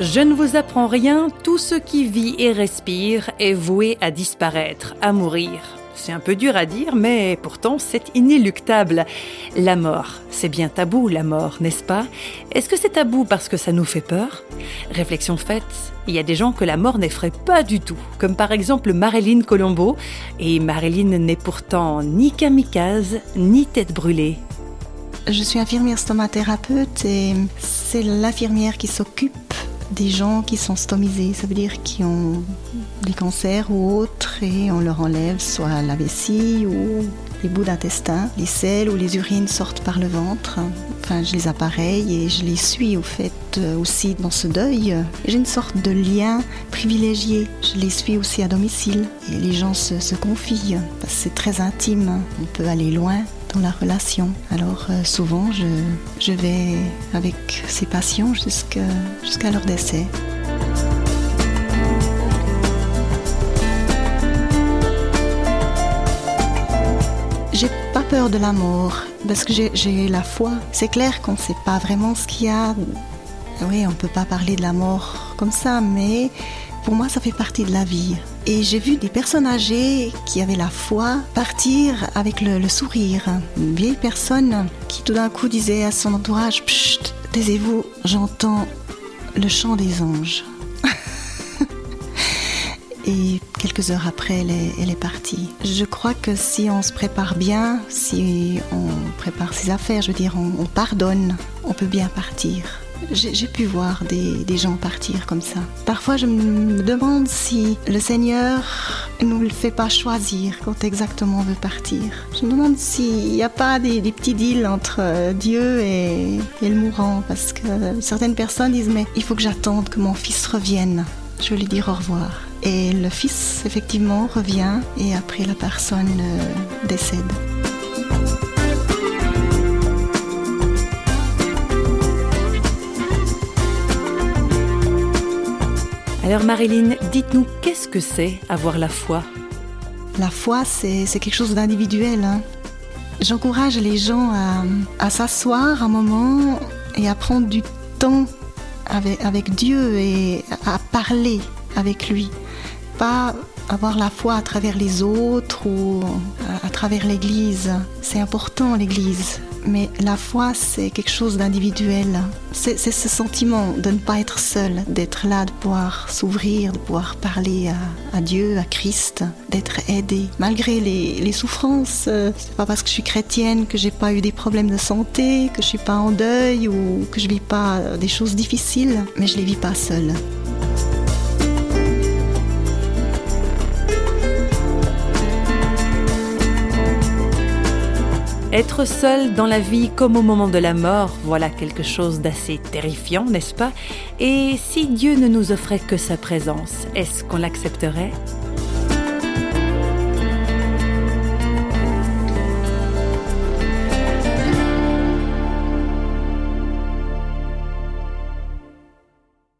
Je ne vous apprends rien, tout ce qui vit et respire est voué à disparaître, à mourir. C'est un peu dur à dire, mais pourtant c'est inéluctable. La mort, c'est bien tabou, la mort, n'est-ce pas? Est-ce que c'est tabou parce que ça nous fait peur? Réflexion faite, il y a des gens que la mort n'effraie pas du tout, comme par exemple Marilyn Colombo. Et Marilyn n'est pourtant ni kamikaze, ni tête brûlée. Je suis infirmière stomathérapeute et c'est l'infirmière qui s'occupe des gens qui sont stomisés, ça veut dire qui ont des cancers ou autres et on leur enlève soit la vessie ou les bouts d'intestin, les selles ou les urines sortent par le ventre. Enfin, je les appareille et je les suis au fait euh, aussi dans ce deuil. J'ai une sorte de lien privilégié. Je les suis aussi à domicile et les gens se, se confient c'est très intime. On peut aller loin dans la relation. Alors euh, souvent, je, je, vais avec ces patients jusqu'à leur décès. J'ai pas peur de la mort parce que j'ai la foi. C'est clair qu'on ne sait pas vraiment ce qu'il y a. Oui, on peut pas parler de la mort comme ça, mais pour moi, ça fait partie de la vie. Et j'ai vu des personnes âgées qui avaient la foi partir avec le, sourire. Une vieille personne qui tout d'un coup disait à son entourage Psst, taisez-vous, j'entends le chant des anges. Et quelques heures après, elle est, partie. Je crois que si on se prépare bien, si on prépare ses affaires, je veux dire, on pardonne, on peut bien partir. J'ai pu voir des, gens partir comme ça. Parfois, je me demande si le Seigneur ne nous le fait pas choisir quand exactement on veut partir. Je me demande s'il n'y a pas des, petits deals entre euh, Dieu et, et le mourant, parce que certaines personnes disent mais il faut que j'attende que mon fils revienne. Je veux lui dire au revoir. Et le fils, effectivement, revient et après la personne euh, décède. Alors Marilyn, dites-nous, qu'est-ce que c'est avoir la foi? La foi, c'est quelque chose d'individuel. Hein. J'encourage les gens à, s'asseoir un moment et à prendre du temps avec, avec Dieu et à parler avec lui. Pas avoir la foi à travers les autres ou à travers l'Église. C'est important l'Église, mais la foi c'est quelque chose d'individuel. C'est ce sentiment de ne pas être seul, d'être là, de pouvoir s'ouvrir, de pouvoir parler à, Dieu, à Christ, d'être aidé. Malgré les, souffrances, euh, c'est pas parce que je suis chrétienne que j'ai pas eu des problèmes de santé, que je suis pas en deuil ou que je vis pas des choses difficiles, mais je les vis pas seule. Être seul dans la vie comme au moment de la mort, voilà quelque chose d'assez terrifiant, n'est-ce pas? Et si Dieu ne nous offrait que sa présence, est-ce qu'on l'accepterait?